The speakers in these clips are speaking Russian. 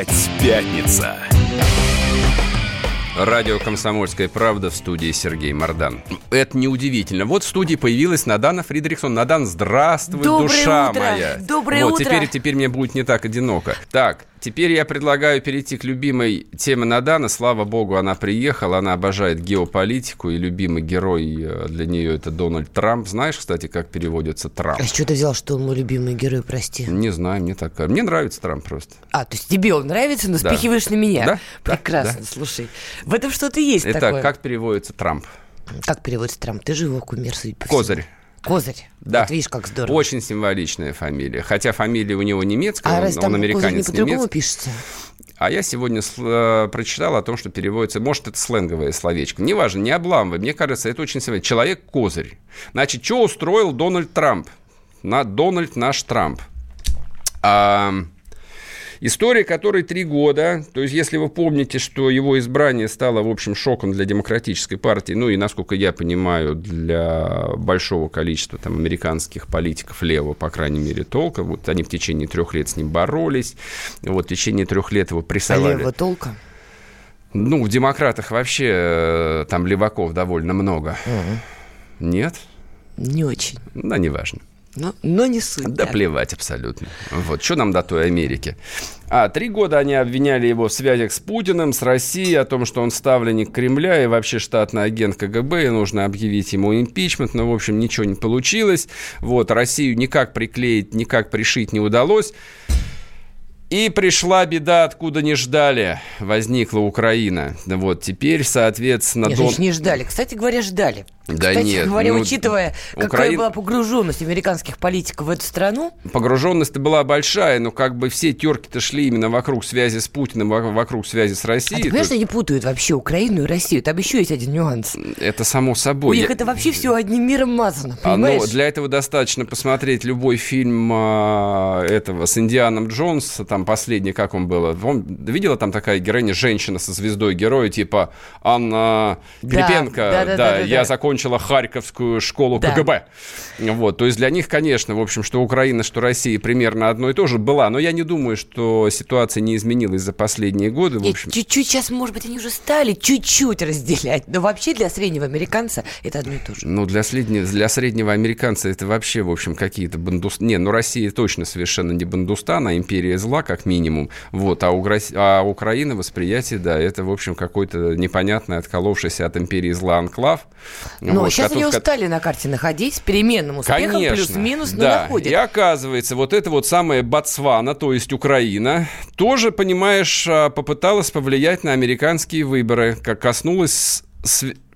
Опять пятница. Радио «Комсомольская правда» в студии Сергей Мордан. Это неудивительно. Вот в студии появилась Надана Фридрихсон. Надан, здравствуй, Доброе душа утро. моя. Доброе вот, утро. Теперь, теперь мне будет не так одиноко. Так, теперь я предлагаю перейти к любимой теме Надана. Слава богу, она приехала. Она обожает геополитику. И любимый герой э, для нее это Дональд Трамп. Знаешь, кстати, как переводится Трамп? А чего ты взял, что он мой любимый герой, прости? Не знаю, мне так кажется. Мне нравится Трамп просто. А, то есть тебе он нравится, но Да. спихиваешь на меня? Да, Прекрасно, да. слушай. В этом что-то есть Итак, такое. как переводится Трамп? Как переводится Трамп? Ты же его кумир, судя по всему. Козырь. Да. Вот видишь, как здорово. Очень символичная фамилия. Хотя фамилия у него немецкая, А он, раз он там козырь не американец по-другому немец. пишется? А я сегодня сл- э, прочитал о том, что переводится, может, это сленговое словечко. Неважно, не обламывай. Мне кажется, это очень символично. Человек-козырь. Значит, что устроил Дональд Трамп? На, Дональд наш Трамп. А, История которой три года, то есть если вы помните, что его избрание стало, в общем, шоком для демократической партии, ну и, насколько я понимаю, для большого количества там американских политиков левого, по крайней мере, толка, вот они в течение трех лет с ним боролись, вот в течение трех лет его А прессовали. левого толка? Ну, в демократах вообще э, там леваков довольно много. Нет? Не очень. Да, неважно. Но, но не суть. Да плевать абсолютно. Вот, что нам до той Америки? А, три года они обвиняли его в связях с Путиным, с Россией, о том, что он ставленник Кремля и вообще штатный агент КГБ, и нужно объявить ему импичмент, но, в общем, ничего не получилось. Вот, Россию никак приклеить, никак пришить не удалось. И пришла беда, откуда не ждали. Возникла Украина. Вот теперь, соответственно, Нет, Дон- не ждали. Кстати говоря, ждали. Да Кстати нет, говоря, ну, учитывая, какая Украин- была погруженность американских политиков в эту страну, Погруженность-то была большая, но как бы все терки-то шли именно вокруг связи с Путиным, во- вокруг связи с а Россией. ты понимаешь, что они путают вообще Украину и Россию? Там еще есть один нюанс. Это само У собой. них Я- это вообще все одним миром мазано, А, ну, понимаешь? для этого достаточно посмотреть любой фильм а, этого с Индианом Джонс, там последний, как он был. Он, видела там такая героиня, женщина со звездой героя, типа Анна Да, Грипенко, да, да, да, да, я да. Закончила Харьковскую школу Да. КГБ. Вот, то есть для них, конечно, в общем, что Украина, что Россия примерно одно и то же была, но я не думаю, что ситуация не изменилась за последние годы. В общем, чуть-чуть сейчас, может быть, они уже стали чуть-чуть разделять, но вообще для среднего американца это одно и то же. Ну, для среднего, для среднего американца это вообще, в общем, какие-то бандус... Не, ну, Россия точно совершенно не бандустан, а империя зла, как минимум. Вот, а у, Грос- а Украина восприятие, да, это, в общем, какой-то непонятный, отколовшийся от империи зла анклав. Но Вот, сейчас который- они стали на карте находить с переменным успехом, Конечно, плюс-минус, но да. находят. И оказывается, вот это вот самая Ботсвана, то есть Украина, тоже, понимаешь, а, попыталась повлиять на американские выборы, как коснулась,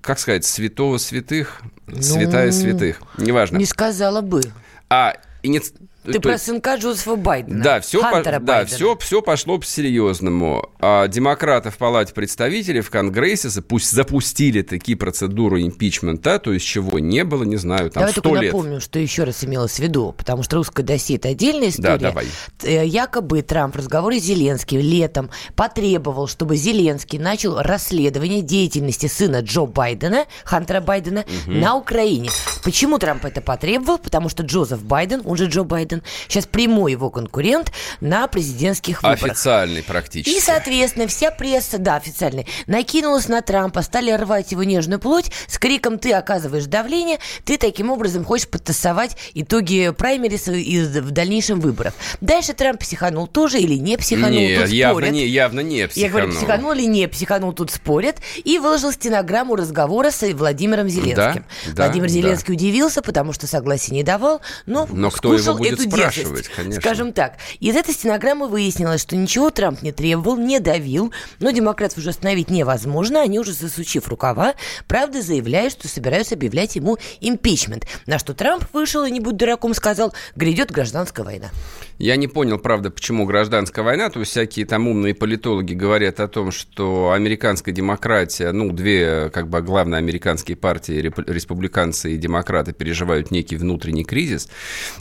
как сказать, святого святых, святая святых, неважно. Ну, Не сказала бы. А, иниц- Ты про есть- сынка Джозефа Байдена. Да, все, да, Байдена. все, все пошло по-серьезному. А демократы в Палате представителей в Конгрессе запу- запустили такие процедуру импичмента, то есть чего не было, не знаю, там Давай сто только лет. напомним, что еще раз имелось в виду, потому что русское досье – это отдельная история. Да, давай. Э, Якобы Трамп в разговоре с Зеленским летом потребовал, чтобы Зеленский начал расследование деятельности сына Джо Байдена, Хантера Байдена, на Украине. Почему Трамп это потребовал? Потому что Джозеф Байден, он же Джо Байден, сейчас прямой его конкурент на президентских выборах. Официальный практически. И, соответственно, вся пресса, да, официальная, накинулась на Трампа, стали рвать его нежную плоть с криком «ты оказываешь давление, ты таким образом хочешь подтасовать итоги праймериса и в дальнейшем выборах». Дальше Трамп психанул тоже или не психанул, не, тут явно спорят. не, явно не Я психанул. говорю, психанул или не психанул, тут спорят. И выложил стенограмму разговора с Владимиром Зеленским. да, Владимир да. Зеленский удивился, потому что согласия не давал, но, Но кто его будет эту спрашивать, дерзость, конечно. Скажем так. Из этой стенограммы выяснилось, что ничего Трамп не требовал, не давил, но демократов уже остановить невозможно, они уже засучив рукава, правда заявляют, что собираются объявлять ему импичмент. На что Трамп вышел и, не будь дураком, сказал, грядет гражданская война. Я не понял, правда, почему гражданская война. То есть всякие там умные политологи говорят о том, что американская демократия, ну, две как бы главные американские партии, республиканцы и демократы, переживают некий внутренний кризис.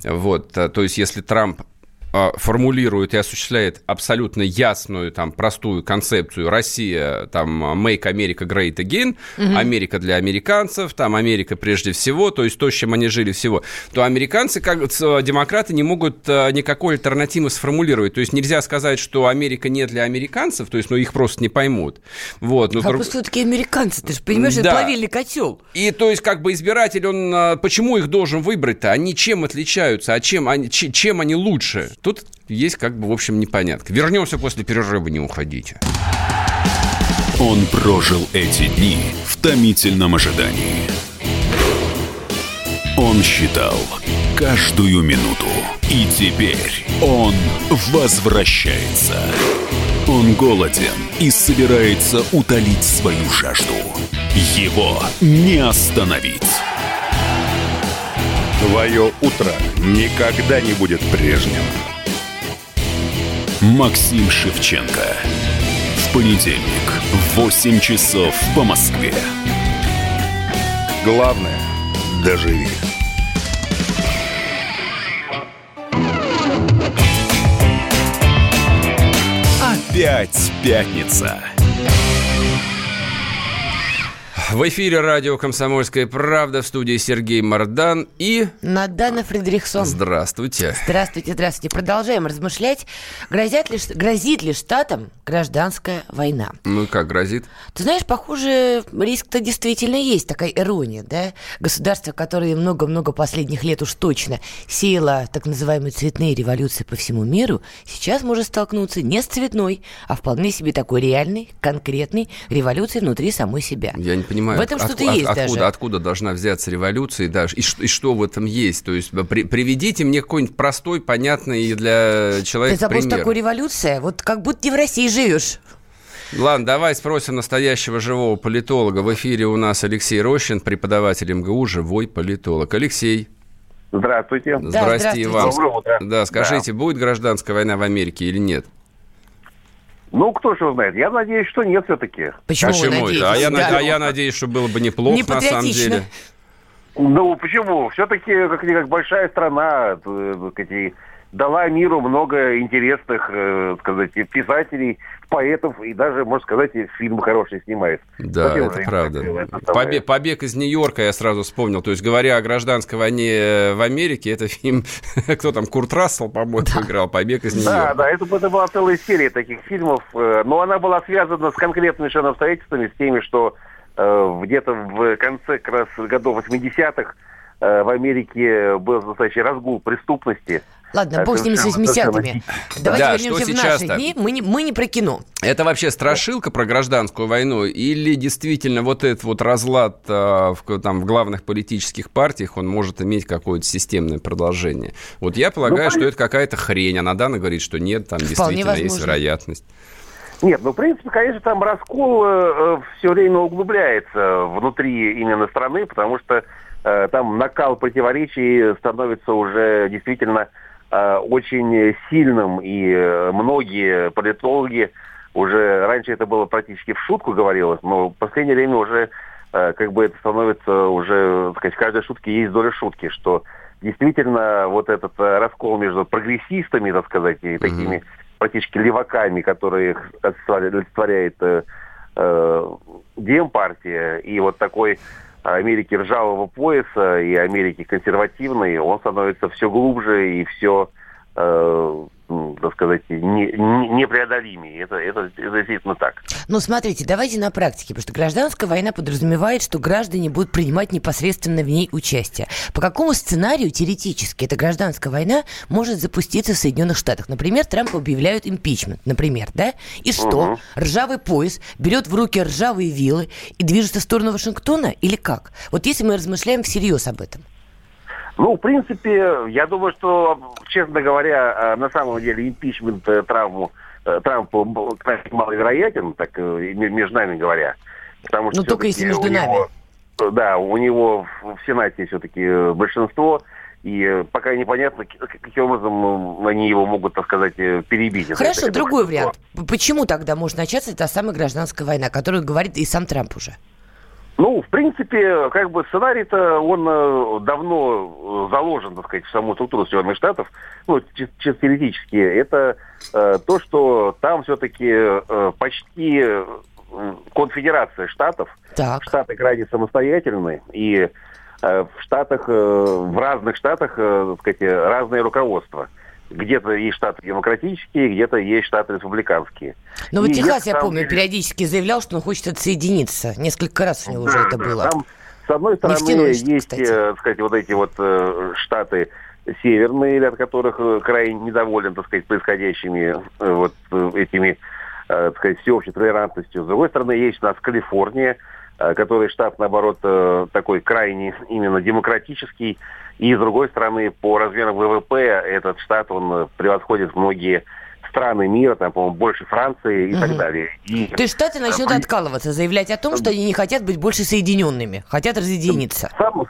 Вот, а, то есть если Трамп формулирует и осуществляет абсолютно ясную, там, простую концепцию Россия, там, Make America Great Again, угу. Америка для американцев, там, Америка прежде всего, то есть то, с чем они жили всего, то американцы, как демократы, не могут а, никакой альтернативы сформулировать. То есть нельзя сказать, что Америка не для американцев, то есть, ну, их просто не поймут. Вот. Но а друг... все-таки американцы, ты же понимаешь, да. это плавильный котел. И то есть, как бы избиратель, он а, почему их должен выбрать-то? Они чем отличаются, а чем они, чем они лучше? Тут есть как бы, в общем, непонятка. Вернемся после перерыва, не уходите. Он прожил эти дни в томительном ожидании. Он считал каждую минуту. И теперь он возвращается. Он голоден и собирается утолить свою жажду. Его не остановить. Твое утро никогда не будет прежним. Максим Шевченко. В понедельник в 8 часов по Москве. Главное – доживи. Опять пятница. В эфире радио «Комсомольская правда» в студии Сергей Мордан и... Надана Фредериксон. Здравствуйте. Здравствуйте, здравствуйте. Продолжаем размышлять. Грозят ли, грозит ли штатам гражданская война? Ну как, грозит? Ты знаешь, похоже, риск-то действительно есть, такая ирония, да? Государство, которое много-много последних лет уж точно сеяло так называемые цветные революции по всему миру, сейчас может столкнуться не с цветной, а вполне себе такой реальной, конкретной революцией внутри самой себя. Я не понимаю в этом от, что-то от, есть откуда, даже. откуда должна взяться революция, да, и, и что в этом есть. То есть при, приведите мне какой-нибудь простой, понятный для человека Ты забыл, пример. что такое революция? Вот как будто ты в России живешь. Ладно, давай спросим настоящего живого политолога. В эфире у нас Алексей Рощин, преподаватель МГУ, живой политолог. Алексей. Здравствуйте. Да, здравствуйте, здравствуйте. вам. Да, скажите, да. будет гражданская война в Америке или нет? Ну, кто же знает. Я надеюсь, что нет все-таки. Почему, почему это? А я, да. а я надеюсь, что было бы неплохо, Не на самом деле. Ну, почему? Все-таки, как-никак, большая страна, эти, дала миру много интересных, э, сказать, писателей, поэтов и даже, можно сказать, фильмы хорошие снимает. Да, Хотел это правда. Побег, «Побег из Нью-Йорка» я сразу вспомнил. То есть, говоря о гражданской войне э, в Америке, это фильм, кто там, Курт Рассел, по-моему, да. играл «Побег из Нью-Йорка». Да, да, это, это была целая серия таких фильмов, э, но она была связана с конкретными совершенно обстоятельствами, с теми, что э, где-то в конце как раз годов 80-х в Америке был настоящий разгул преступности – Ладно, бог с ними, с 80-ми. Давайте да, вернемся в наши дни. Мы не, мы не про кино. Это вообще страшилка про гражданскую войну? Или действительно вот этот вот разлад а, в, там, в главных политических партиях, он может иметь какое-то системное продолжение? Вот я полагаю, ну, что это какая-то хрень. А Надана говорит, что нет, там действительно возможно. есть вероятность. Нет, ну, в принципе, конечно, там раскол э, все время углубляется внутри именно страны, потому что э, там накал противоречий становится уже действительно Э, очень сильным, и э, многие политологи уже раньше это было практически в шутку говорилось, но в последнее время уже э, как бы это становится уже, так сказать, в каждой шутке есть доля шутки, что действительно вот этот раскол между прогрессистами, так сказать, и такими mm-hmm. практически леваками, которые олицетворяет э, э, Демпартия, и вот такой Америки ржавого пояса и Америки консервативной, он становится все глубже и все э, так сказать, не, не, непреодолимее. Это, это, это действительно так. Ну, смотрите, давайте на практике, потому что гражданская война подразумевает, что граждане будут принимать непосредственно в ней участие. По какому сценарию теоретически эта гражданская война может запуститься в Соединенных Штатах? Например, Трамп объявляют импичмент, например, да? И что? Угу. Ржавый пояс берет в руки ржавые вилы и движется в сторону Вашингтона или как? Вот если мы размышляем всерьез об этом. Ну, в принципе, я думаю, что, честно говоря, э, на самом деле импичмент э, травму э, Трампу маловероятен, так между нами говоря. Потому что Но ну, только если между нами. Него, да, у него в Сенате все-таки большинство, и пока непонятно, каким образом они его могут, так сказать, перебить. Хорошо, другой вариант. Почему тогда может начаться та самая гражданская война, о которой говорит и сам Трамп уже? Ну, в принципе, как бы сценарий-то, он э, давно э, заложен, так сказать, в саму структуру Соединенных Штатов, ну, чисто теоретически. Это э, то, что там все-таки э, почти э, конфедерация штатов. Так. Штаты крайне самостоятельны, и э, в штатах, э, в разных штатах, э, так сказать, разное руководство. Где-то есть штаты демократические, где-то есть штаты республиканские. Вот И Техас, на я самом помню, деле- периодически заявлял, что он хочет отсоединиться. Несколько раз у него уже Да, это да. было. Там, с одной стороны, втянулись, есть, кстати. э, так сказать, вот эти вот э, штаты северные, от которых э, крайне недоволен, так сказать, происходящими вот этими, так сказать, всеобщей толерантностью. С другой стороны, есть у нас Калифорния, который штат, наоборот, э, такой крайне именно демократический. И, с другой стороны, по размерам ВВП этот штат, он э, превосходит многие страны мира, там, по-моему, больше Франции и так Мгм. далее. И То есть Штаты начнут Э, откалываться, заявлять о том, что они не хотят быть больше соединенными, хотят разъединиться. Сам-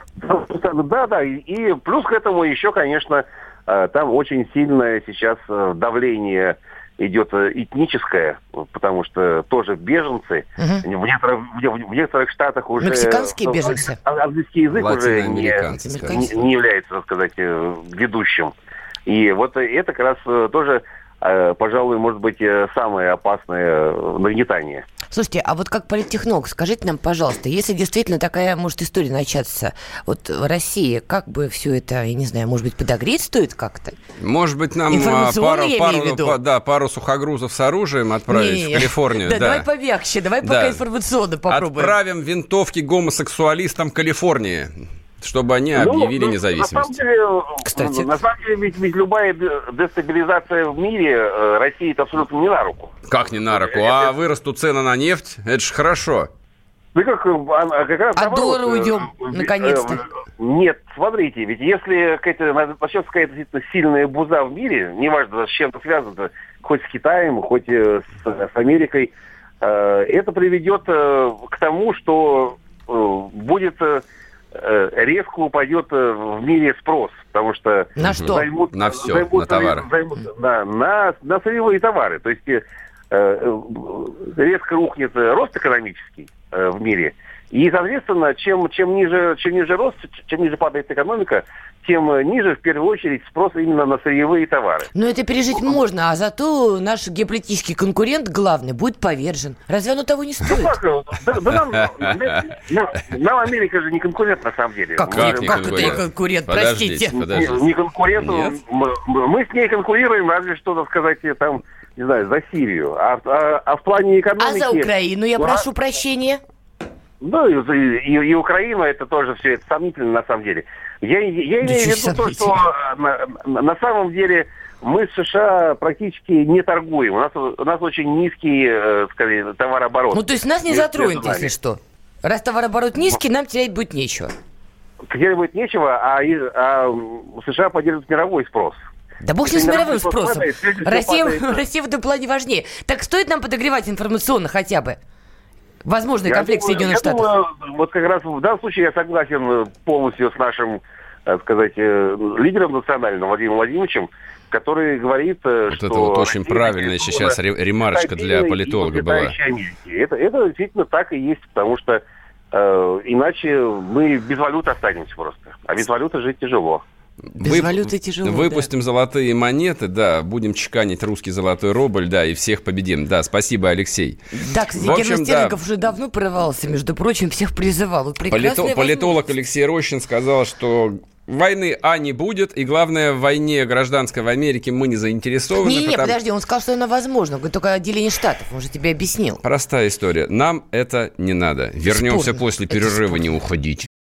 сам- да, да. И, и плюс к этому еще, конечно, э, там очень сильное сейчас э, давление идет э, этническое, потому что тоже беженцы. Мгм. В, некоторых, в- некоторых штатах уже... Мексиканские ну, беженцы. а- Английский язык уже не, не, не является, так сказать, э, ведущим. И вот это как раз э, тоже, э, пожалуй, может быть, э, самое опасное э, нагнетание. Слушайте, а вот как политтехнолог, скажите нам, пожалуйста, если действительно такая может история начаться, вот в России, как бы все это, я не знаю, может быть, подогреть стоит как-то? Может быть, нам а, пару, пару, да, пару сухогрузов с оружием отправить Не-не-не. в Калифорнию. Да, да. давай помягче, давай Да. пока информационно попробуем. Отправим винтовки гомосексуалистам Калифорнии, чтобы они объявили Ну, ну, независимость. На самом деле, Кстати. на самом деле ведь, ведь любая де- дестабилизация в мире э, России это абсолютно не на руку. Как не на руку? А вырастут цены на нефть? Это же хорошо. Да как, э, а- а как раз От наоборот, доллара э, уйдем, э, наконец-то. э, Нет, смотрите, ведь если какая-то, на- начнется какая-то действительно сильная буза в мире, неважно, с чем это связано, хоть с Китаем, хоть э, с, с Америкой, э, это приведет э, к тому, что э, будет э, э, резко упадет э, в мире спрос, потому что На что? займут- На всё, займут- на товары. займут- да, на, на сырьевые товары. То есть э, э, резко рухнет э, рост экономический э, в мире. И, соответственно, чем, чем, ниже, чем ниже рост, чем ниже падает экономика, тем ниже, в первую очередь, спрос именно на сырьевые товары. Но это пережить можно, а зато наш геополитический конкурент главный будет повержен. Разве оно того не Ну стоит? как, э, да, нам, нам- Америка же не конкурент на самом деле. Как, Как же- не как это не конкурент? простите? подождите. Не, не конкурент. Мы, мы с ней конкурируем, разве что, так сказать, там, не знаю, за Сирию. А, а- а в плане А экономики... за Украину я прошу прощения. Ну, и, и- и Украина, это тоже все это сомнительно на самом деле. Я, я Да имею в виду то, что э, на, на- самом деле мы с США практически не торгуем. У нас, у нас очень низкий, э, скорее, товарооборот. Ну, то есть нас не затронет, если что. Раз товарооборот низкий, нам терять будет нечего. Терять будет нечего, а, а США поддерживают мировой спрос. Да бог с мировым спросом. падает, Россия, падает- Россия в этом плане важнее. Так стоит нам подогревать информационно хотя бы? Возможный Я конфликт думаю- Соединенных я Штатов. думаю, вот как раз в данном случае я согласен э, полностью с нашим, так сказать, э, лидером национальным Владимиром Владимировичем, который говорит, э, Вот что... это вот очень правильная сейчас ре- ремарочка для политолога была. Это, это действительно так и есть, потому что э, иначе мы без валюты останемся просто. А без валюты жить тяжело. Без Вып- валюты тяжело, Выпустим золотые монеты, да, будем чеканить русский золотой рубль, да, и всех победим. Да, спасибо, Алексей. Да, кстати, общем, Герман да. Уже давно прорывался, между прочим, всех призывал. Вот Полито- политолог. Алексей Рощин сказал, что войны, а, не будет, и главное, в войне гражданской в Америке мы не заинтересованы. Не-не-не, потому- подожди, он сказал, что она возможна. Только отделение штатов, он же тебе объяснил. Простая история. Нам это не надо. Вернемся Спорно. после перерыва, не уходите.